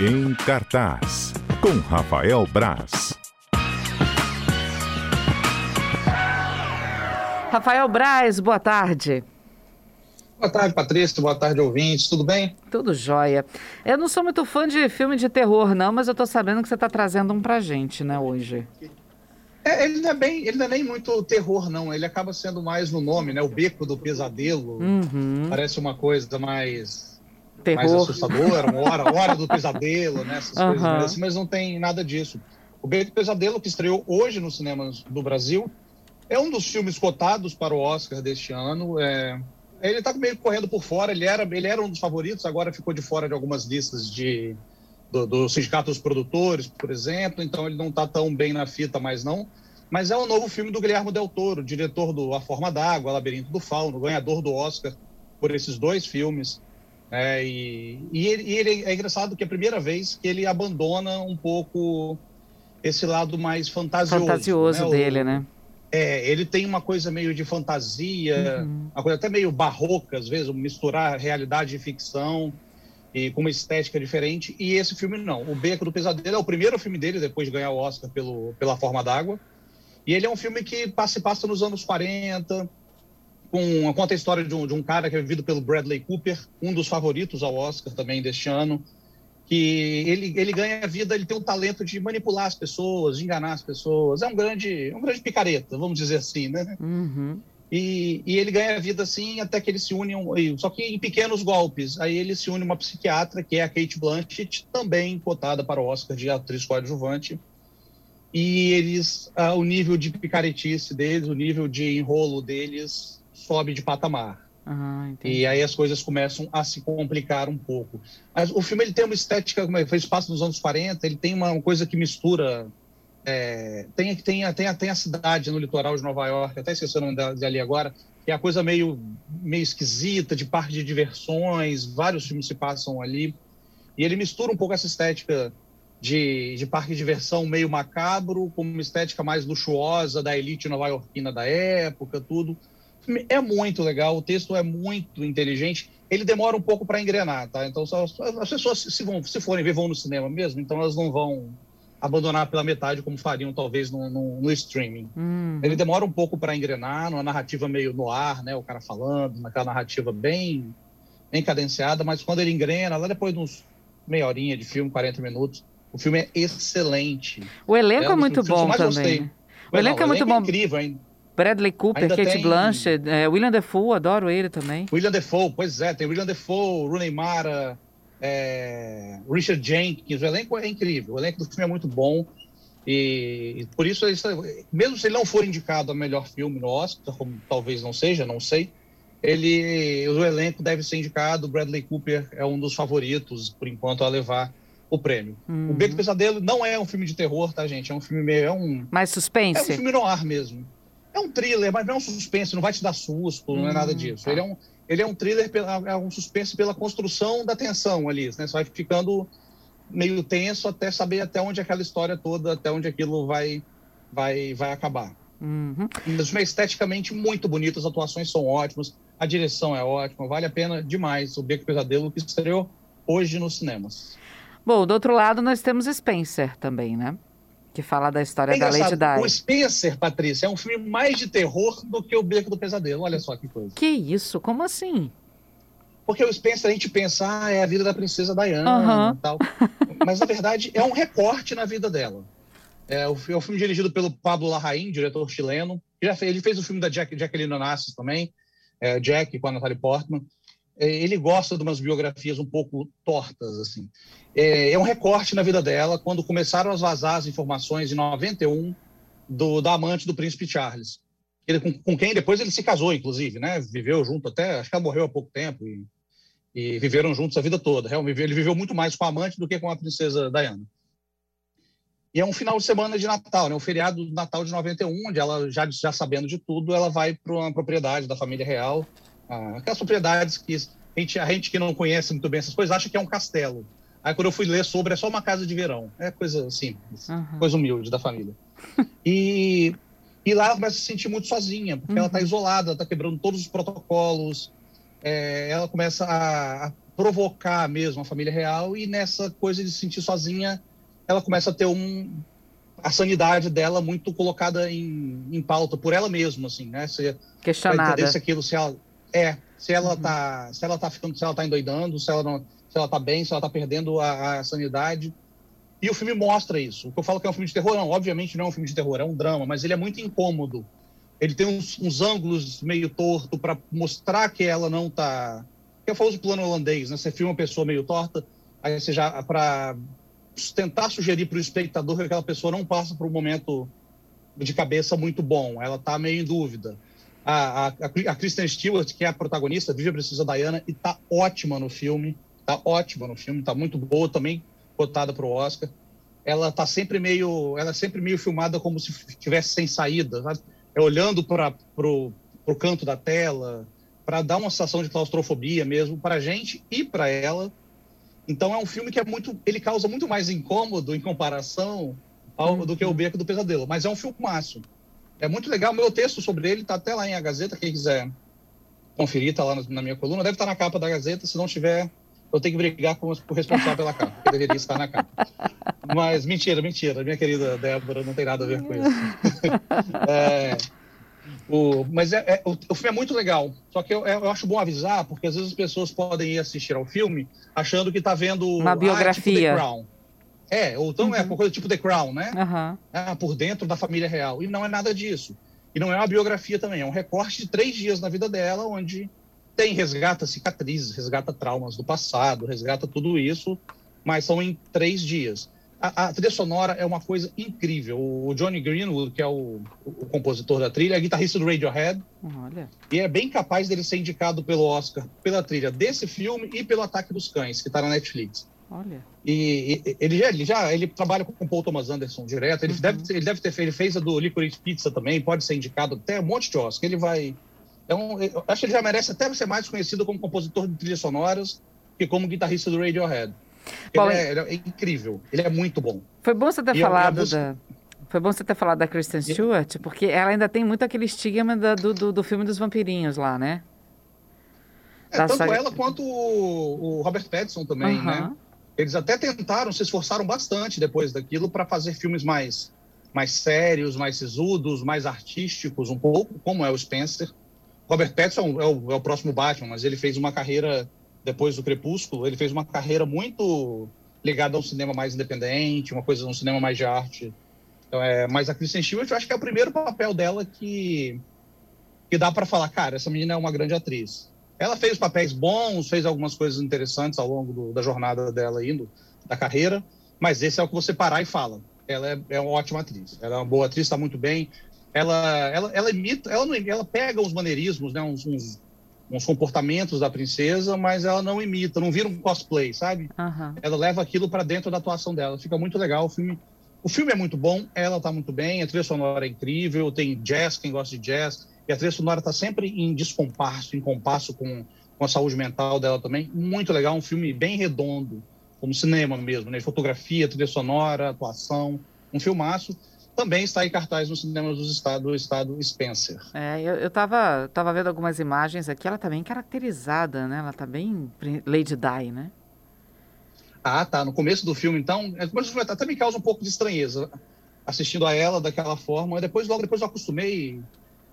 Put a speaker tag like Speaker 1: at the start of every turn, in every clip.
Speaker 1: Em cartaz, com Rafael Braz.
Speaker 2: Rafael Braz, boa tarde.
Speaker 3: Boa tarde, Patrícia. Boa tarde, ouvintes. Tudo bem?
Speaker 2: Tudo jóia. Eu não sou muito fã de filme de terror, não, mas eu tô sabendo que você tá trazendo um pra gente, né, hoje.
Speaker 3: É, ele não é bem, ele não é nem muito terror, não. Ele acaba sendo mais no nome, né? O Beco do Pesadelo.
Speaker 2: Uhum.
Speaker 3: Parece uma coisa mais,
Speaker 2: Terror.
Speaker 3: mais assustadora, uma hora, hora do pesadelo, né? Essas
Speaker 2: Uhum.
Speaker 3: coisas assim, mas não tem nada disso. O Beco do Pesadelo, que estreou hoje nos cinemas do Brasil, é um dos filmes cotados para o Oscar deste ano. É, ele está meio correndo por fora. Ele era, ele era um dos favoritos, agora ficou de fora de algumas listas de do, do Sindicato dos Produtores, por exemplo. Então ele não está tão bem na fita mais não. Mas é um novo filme do Guilherme Del Toro, diretor do A Forma d'Água, Labirinto do Fauno, ganhador do Oscar por esses dois filmes. É, e, e, ele, e ele é engraçado que é a primeira vez que ele abandona um pouco esse lado mais fantasioso.
Speaker 2: Fantasioso
Speaker 3: né? O-
Speaker 2: dele, né?
Speaker 3: é, ele tem uma coisa meio de fantasia,
Speaker 2: Uhum.
Speaker 3: uma coisa até meio barroca, às vezes, misturar realidade e ficção e com uma estética diferente. E esse filme não. O Beco do Pesadelo é o primeiro filme dele depois de ganhar o Oscar pelo, pela Forma d'Água. E ele é um filme que passa, passa nos anos 40, com, conta a história de um, de um cara que é vivido pelo Bradley Cooper, um dos favoritos ao Oscar também deste ano, que ele, ele ganha vida, ele tem um talento de manipular as pessoas, de enganar as pessoas. É um grande, um grande picareta, vamos dizer assim, né?
Speaker 2: Uhum.
Speaker 3: E, e ele ganha vida assim até que ele se une, a e- só que em pequenos golpes. Aí ele se une a uma psiquiatra, que é a Kate Blanchett, também cotada para o Oscar de atriz coadjuvante. E eles, ah, o nível de picaretice deles, o nível de enrolo deles sobe de patamar.
Speaker 2: Ah.
Speaker 3: E aí as coisas começam a se complicar um pouco. Mas o filme ele tem uma estética, como é, fez espaço nos anos 40, ele tem uma coisa que mistura. é, tem, tem, a- tem, a- tem a cidade no litoral de Nova York, até esqueci o nome dela ali agora, que é a coisa meio, meio esquisita, de parque de diversões, vários filmes se passam ali. E ele mistura um pouco essa estética de, de parque de diversão meio macabro, com uma estética mais luxuosa da elite nova-iorquina da época, tudo. O É muito legal, o texto é muito inteligente. Ele demora um pouco para engrenar, tá? Então, só- as pessoas, se, vão, se forem ver, vão no cinema mesmo, então elas não vão abandonar pela metade, como fariam talvez no, no, no streaming.
Speaker 2: Uhum.
Speaker 3: Ele demora um pouco para engrenar, numa narrativa meio no ar, né? O cara falando, naquela narrativa bem, bem cadenciada, mas quando ele engrena, lá depois de uns meia horinha de filme, 40 minutos, o filme é excelente.
Speaker 2: O elenco
Speaker 3: É
Speaker 2: é, muito bom também. né? O elenco
Speaker 3: Não,
Speaker 2: é muito bom.
Speaker 3: incrível, hein?
Speaker 2: Bradley Cooper,
Speaker 3: Ainda
Speaker 2: Kate
Speaker 3: tem-
Speaker 2: Blanchett, é, William Defoe, adoro ele também.
Speaker 3: William Defoe, pois é, tem William Defoe, Rooney Mara, é, Richard Jenkins, o elenco é incrível, o elenco do filme é muito bom e, e por isso, isso- mesmo se ele não for indicado a melhor filme no Oscar, como talvez não seja, não sei, ele, o elenco deve ser indicado, Bradley Cooper é um dos favoritos, por enquanto, a levar o prêmio.
Speaker 2: Uhum.
Speaker 3: O Beco Pesadelo não é um filme de terror, tá, gente? É um filme meio, é um,
Speaker 2: Mais
Speaker 3: é um
Speaker 2: suspense?
Speaker 3: filme no ar mesmo. É um thriller, mas não é um suspense, não vai te dar susto, não é
Speaker 2: Hum,
Speaker 3: nada disso.
Speaker 2: tá.
Speaker 3: Ele, é um, ele é um thriller, pela, é um suspense pela construção da tensão ali. Né? Você vai ficando meio tenso até saber até onde aquela história toda, até onde aquilo vai, vai, vai acabar.
Speaker 2: Uhum.
Speaker 3: Mas é esteticamente muito bonito, as atuações são ótimas, a direção é ótima, vale a pena demais o Beco Pesadelo que estreou hoje nos cinemas.
Speaker 2: Bom, do outro lado nós temos Spencer também, né? Que fala da história
Speaker 3: É
Speaker 2: da Lady Di.
Speaker 3: o Spencer, Patrícia, é um filme mais de terror do que o Beco do Pesadelo. Olha só que coisa.
Speaker 2: Que isso? Como assim?
Speaker 3: Porque o Spencer a gente pensa, ah, é a vida da princesa Diana e tal. Mas na verdade é um recorte na vida dela. É o, é o filme dirigido pelo Pablo Larraín, diretor chileno. Ele, já fez, ele fez o filme da Jack, Jacqueline Onassis também, é, Jack com a Natalie Portman. É, ele gosta de umas biografias um pouco tortas, assim. É, é um recorte na vida dela, quando começaram a vazar as informações em 91 do, da amante do príncipe Charles. Ele, com, com quem depois ele se casou, inclusive, né? Viveu junto até, acho que ela morreu há pouco tempo e, e viveram juntos a vida toda. Realmente, ele viveu muito mais com a amante do que com a princesa Diana. E é um final de semana de Natal, né? O feriado do Natal de 91, onde ela, já, já sabendo de tudo, ela vai para uma propriedade da família real. Ah, aquelas propriedades que a gente, a gente que não conhece muito bem essas coisas acha que é um castelo. Aí quando eu fui ler sobre, é só uma casa de verão. É coisa simples,
Speaker 2: Uhum.
Speaker 3: coisa humilde da família. E, e lá ela começa a se sentir muito sozinha, porque ela está isolada, está quebrando todos os protocolos. É, ela começa a, a provocar mesmo a família real e nessa coisa de se sentir sozinha, ela começa a ter um a sanidade dela muito colocada em, em pauta por ela mesma, assim, né? Se,
Speaker 2: Questionada.
Speaker 3: Se aquilo, se ela é, se ela uhum. tá, se ela tá ficando, se ela tá endoidando, se ela não, se ela tá bem, se ela tá perdendo a, a sanidade. E o filme mostra isso. O que eu falo que é um filme de terror, não, obviamente não é um filme de terror, é um drama, mas ele é muito incômodo. Ele tem uns, uns ângulos meio torto para mostrar que ela não tá. Que é o famoso plano holandês, né? Você filma uma pessoa meio torta, aí você já. para tentar sugerir para o espectador que aquela pessoa não passa por um momento de cabeça muito bom, ela está meio em dúvida. A, a, a, Kristen Stewart, que é a protagonista, vive a Princesa Diana, e está ótima no filme, está ótima no filme, está muito boa, também cotada para o Oscar. Ela está sempre meio, ela é sempre meio filmada como se estivesse sem saída, sabe? É olhando para o canto da tela, para dar uma sensação de claustrofobia mesmo para a gente e para ela. Então é um filme que é muito, ele causa muito mais incômodo em comparação ao, do que o Beco do Pesadelo, mas é um filmaço. É muito legal, meu texto sobre ele está até lá em A Gazeta, quem quiser conferir, está lá na minha coluna, deve estar tá na capa da Gazeta, se não tiver, eu tenho que brigar com o responsável pela capa, deveria estar na capa. Mas mentira, mentira, minha querida Débora, não tem nada a ver com isso. é, o, mas é, é, o, o, filme é muito legal. Só que eu, eu, acho bom avisar, porque às vezes as pessoas podem ir assistir ao filme achando que está vendo.
Speaker 2: Uma biografia.
Speaker 3: Ah, é, tipo é, ou então é uhum. é uma coisa tipo The Crown, né? Uhum. Ah, por dentro da família real. E não é nada disso. E não é uma biografia também, é um recorte de três dias na vida dela, onde tem, resgata cicatrizes, resgata traumas do passado, resgata tudo isso, mas são em três dias a, a, trilha sonora é uma coisa incrível. O Johnny Greenwood, que é o, o compositor da trilha, é guitarrista do Radiohead. Olha. E é bem capaz dele ser indicado pelo Oscar pela trilha desse filme e pelo Ataque dos Cães, que está na Netflix.
Speaker 2: Olha.
Speaker 3: E, e, ele já ele já ele trabalha com o Paul Thomas Anderson direto. Ele uhum. deve ele deve ter ele fez a do Licorice Pizza também. Pode ser indicado até um monte de Oscar. Ele vai então, eu acho que ele já merece até ser mais conhecido como compositor de trilhas sonoras que como guitarrista do Radiohead. Bom, ele, é, ele, é, incrível, ele é muito bom.
Speaker 2: Foi bom você ter e falado música... da. Foi bom você ter falado da Kristen Stewart, porque ela ainda tem muito aquele estigma da, do, do, do, filme dos vampirinhos lá, né?
Speaker 3: É, tanto saga... ela quanto o, o, Robert Pattinson também, uhum. né? Eles até tentaram, se esforçaram bastante depois daquilo para fazer filmes mais, mais sérios, mais sisudos, mais artísticos, um pouco, como é o Spencer. Robert Pattinson é o, é o próximo Batman, mas ele fez uma carreira depois do Crepúsculo, ele fez uma carreira muito ligada a um cinema mais independente, uma coisa, um cinema mais de arte. Então, é, mas a Kristen Stewart, eu acho que é o primeiro papel dela que, que dá para falar, cara, essa menina é uma grande atriz. Ela fez papéis bons, fez algumas coisas interessantes ao longo do, da jornada dela indo, da carreira, mas esse é o que você parar e fala. Ela é, é uma ótima atriz. Ela é uma boa atriz, está muito bem. Ela, ela, ela imita, ela, não, ela pega uns maneirismos, né, uns, uns uns comportamentos da princesa, mas ela não imita, não vira um cosplay, sabe? Uhum. Ela leva aquilo para dentro da atuação dela. Fica muito legal. O filme, o filme é muito bom, ela tá muito bem, a trilha sonora é incrível, tem jazz, quem gosta de jazz, e a trilha sonora tá sempre em descompasso, em compasso com, com a saúde mental dela também. Muito legal, um filme bem redondo, como cinema mesmo, né? Fotografia, trilha sonora, atuação, um filmaço também está em cartaz nos cinemas do estado, do estado Spencer.
Speaker 2: É, eu, eu tava, vendo algumas imagens aqui, ela tá bem caracterizada, né? Ela tá bem Lady Di, né?
Speaker 3: Ah, tá. No começo do filme, então, no começo do filme até me causa um pouco de estranheza assistindo a ela daquela forma. Depois, logo depois eu acostumei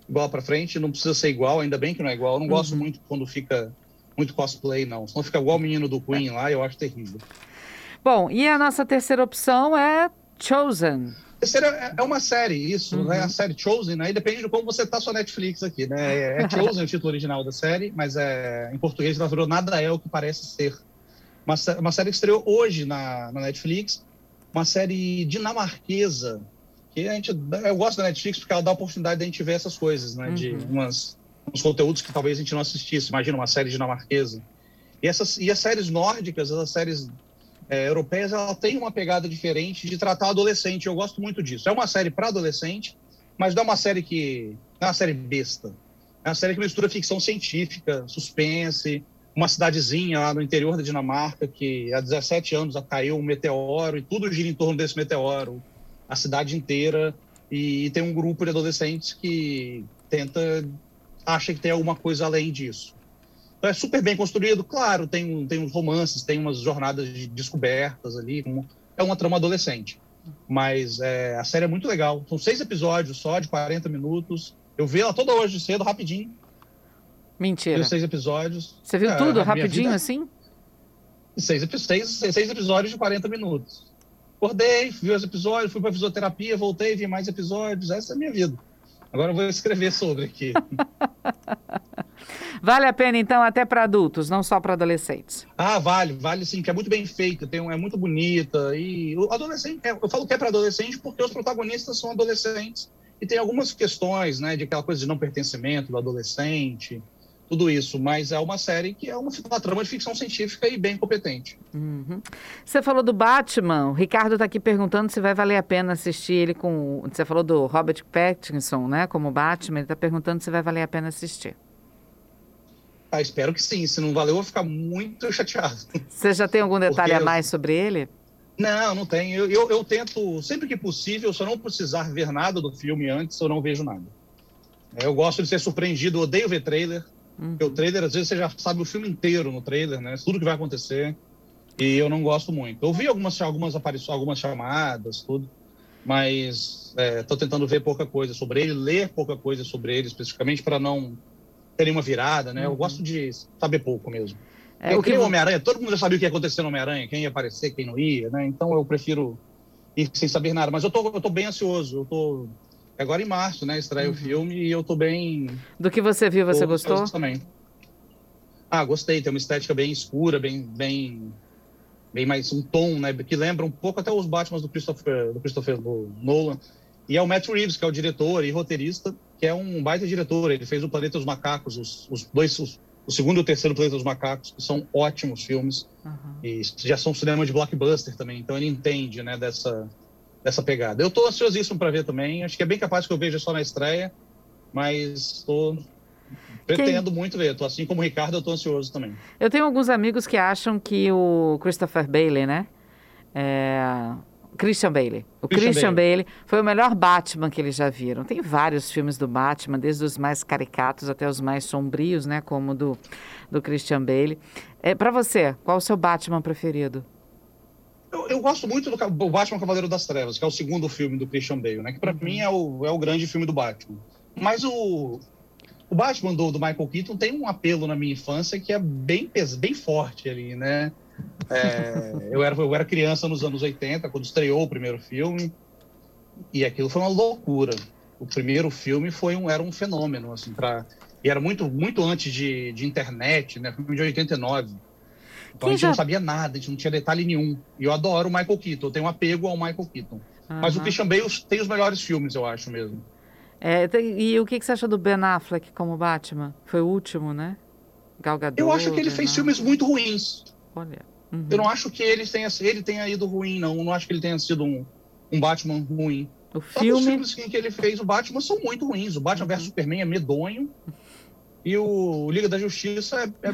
Speaker 3: igual para frente. Não precisa ser igual, ainda bem que não é igual. Eu não uhum. gosto muito quando fica muito cosplay, não. Senão fica igual o menino do Queen lá, eu acho terrível.
Speaker 2: Bom, e a nossa terceira opção é Chosen.
Speaker 3: Terceira é, é uma série, isso, uhum. né? A série Chosen, aí depende de como você tá sua Netflix aqui, né? É, é Chosen o título original da série, mas é, em português ela virou Nada é o que parece ser. Uma, uma série que estreou hoje na, na Netflix, uma série dinamarquesa, que a gente, eu gosto da Netflix porque ela dá a oportunidade de a gente ver essas coisas, né? Uhum. De umas, uns conteúdos que talvez a gente não assistisse. Imagina uma série dinamarquesa. E, essas, e as séries nórdicas, as séries é, europeias, ela tem uma pegada diferente de tratar adolescente. Eu gosto muito disso. É uma série para adolescente, mas não é uma série que. Não é uma série besta. É uma série que mistura ficção científica, suspense, uma cidadezinha lá no interior da Dinamarca que há 17 anos caiu um meteoro e tudo gira em torno desse meteoro, a cidade inteira. E, e tem um grupo de adolescentes que tenta. acha que tem alguma coisa além disso. Então é super bem construído. Claro, tem, tem uns romances, tem umas jornadas de descobertas ali. é uma trama adolescente. Mas é, a série é muito legal. São seis episódios só, de 40 minutos. Eu vi ela toda hoje cedo, rapidinho.
Speaker 2: Mentira.
Speaker 3: seis episódios.
Speaker 2: Você viu é, tudo rapidinho vida... assim?
Speaker 3: Seis, seis, seis episódios de 40 minutos. Acordei, vi os episódios, fui para fisioterapia, voltei, vi mais episódios. Essa é a minha vida. Agora eu vou escrever sobre aqui.
Speaker 2: vale a pena, então, até para adultos, não só para adolescentes?
Speaker 3: Ah, vale, vale sim, que é muito bem feita, tem, é muito bonita. E o adolescente, é, eu falo que é para adolescente porque os protagonistas são adolescentes. E tem algumas questões, né, de aquela coisa de não pertencimento do adolescente tudo isso, mas é uma série que é uma, uma trama de ficção científica e bem competente.
Speaker 2: Uhum. Você falou do Batman, o Ricardo está aqui perguntando se vai valer a pena assistir ele com. Você falou do Robert Pattinson, né, como Batman, ele está perguntando se vai valer a pena assistir.
Speaker 3: Ah, espero que sim. Se não valeu, eu vou ficar muito chateado.
Speaker 2: Você já tem algum detalhe Porque a mais sobre ele?
Speaker 3: Não, não tem. Eu, eu, eu, tento, sempre que possível, se eu não precisar ver nada do filme antes, eu não vejo nada. Eu gosto de ser surpreendido, odeio ver trailer. Uhum. Porque o trailer, às vezes, você já sabe o filme inteiro no trailer, né? Tudo que vai acontecer. E eu não gosto muito. Eu vi algumas, algumas aparições, algumas chamadas, tudo. Mas estou é, tentando ver pouca coisa sobre ele, ler pouca coisa sobre ele, especificamente, para não ter uma virada, né? Uhum. Eu gosto de saber pouco mesmo. É, eu queria o Homem-Aranha, todo mundo já sabia o que ia acontecer no Homem-Aranha, quem ia aparecer, quem não ia, né? Então eu prefiro ir sem saber nada. Mas eu tô, eu tô bem ansioso, eu tô agora em março, né? Estreia uhum. o filme e eu tô bem.
Speaker 2: Do que você viu, você gostou?
Speaker 3: Também. Ah, gostei. Tem uma estética bem escura, bem, bem, bem mais um tom, né? Que lembra um pouco até os Batman do Christopher, do Christopher Nolan. E é o Matt Reeves, que é o diretor e roteirista, que é um baita diretor. Ele fez o Planeta dos Macacos, os, os dois, os, o segundo e o terceiro Planeta dos Macacos, que são ótimos filmes. Uhum. E já são cinema de blockbuster também. Então ele entende, né, dessa dessa pegada. Eu estou ansiosíssimo para ver também. Acho que é bem capaz que eu veja só na estreia, mas estou pretendo Quem... muito ver. Tô, assim como o Ricardo, eu estou ansioso também.
Speaker 2: Eu tenho alguns amigos que acham que o Christopher Bailey, né? É... Christian Bailey. O Christian, Christian Bailey. Bailey. foi o melhor Batman que eles já viram. Tem vários filmes do Batman, desde os mais caricatos até os mais sombrios, né? Como do, do Christian Bailey. É, para você, qual o seu Batman preferido?
Speaker 3: Eu, eu, gosto muito do Batman Cavaleiro das Trevas, que é o segundo filme do Christian Bale, né? Que para uhum. mim é o, é o grande filme do Batman. Mas o, o Batman do, do Michael Keaton tem um apelo na minha infância que é bem, bem forte ali, né? É, eu, era, eu era criança nos anos 80, quando estreou o primeiro filme, e aquilo foi uma loucura. O primeiro filme foi um, era um fenômeno, assim, pra, e era muito, muito antes de, de internet, né? Filme de 89. Então Quem a gente já... não sabia nada, a gente não tinha detalhe nenhum. E eu adoro o Michael Keaton, eu tenho um apego ao Michael Keaton. Uhum. Mas o Christian Bale tem os melhores filmes, eu acho mesmo.
Speaker 2: É, e o que, que você acha do Ben Affleck como Batman? Foi o último, né? Galgador,
Speaker 3: eu acho que ele fez filmes muito ruins.
Speaker 2: Olha.
Speaker 3: Uhum. Eu não acho que ele tenha, ele tenha ido ruim, não. Eu não acho que ele tenha sido um, um Batman ruim.
Speaker 2: O filme... Os
Speaker 3: filmes que ele fez, o Batman, são muito ruins. O Batman uhum. vs Superman é medonho. E o Liga da Justiça é, é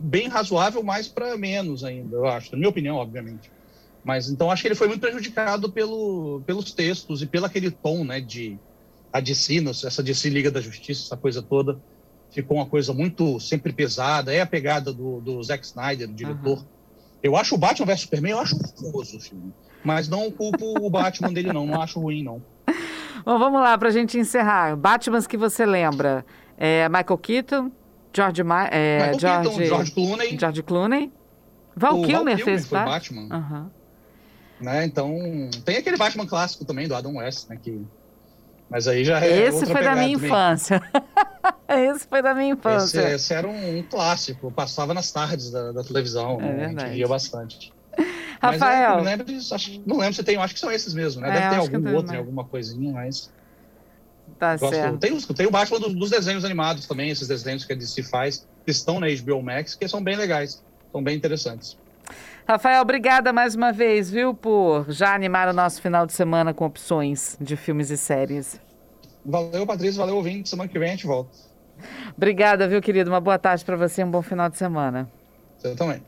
Speaker 3: bem razoável, mais para menos ainda, eu acho, na minha opinião, obviamente. Mas então acho que ele foi muito prejudicado pelo, pelos textos e pelo aquele tom, né, de a DC, essa DC Liga da Justiça, essa coisa toda, ficou uma coisa muito sempre pesada. É a pegada do, do Zack Snyder, o diretor. Uhum. Eu acho o Batman vs Superman, eu acho famoso o filme. Mas não culpo o Batman dele, não. Não acho ruim, não.
Speaker 2: Bom, vamos lá, para a gente encerrar. Batmans que você lembra. É Michael Keaton, George, Ma é, George,
Speaker 3: Keaton, George Clooney.
Speaker 2: George Clooney. Val o Kilmer Val fez
Speaker 3: foi Batman. Uhum. Né? Então, tem aquele Batman clássico também, do Adam West, né? Que... Mas aí já é
Speaker 2: Esse foi da minha também. infância. esse foi da minha infância.
Speaker 3: Esse, esse era um, um, clássico, passava nas tardes da, da televisão, é né? a gente via bastante.
Speaker 2: Rafael.
Speaker 3: Mas, é, não, lembro, acho, não lembro se tem, acho que são esses mesmo, né? É, Deve ter algum outro, alguma coisinha, mas.
Speaker 2: Tá Gosto, certo.
Speaker 3: Tem, tem o Batman dos, dos, desenhos animados também, esses desenhos que a DC faz, que estão na HBO Max, que são bem legais, são bem interessantes.
Speaker 2: Rafael, obrigada mais uma vez, viu, por já animar o nosso final de semana com opções de filmes e séries.
Speaker 3: Valeu, Patrícia, valeu, ouvinte. Semana que vem a gente volta.
Speaker 2: Obrigada, viu, querido? Uma boa tarde para você, um bom final de semana.
Speaker 3: Você também.